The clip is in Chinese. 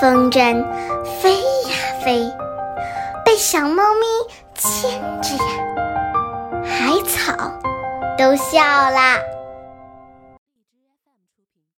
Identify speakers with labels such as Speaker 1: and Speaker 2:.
Speaker 1: 风筝飞呀飞被小猫咪牵着呀海草都笑啦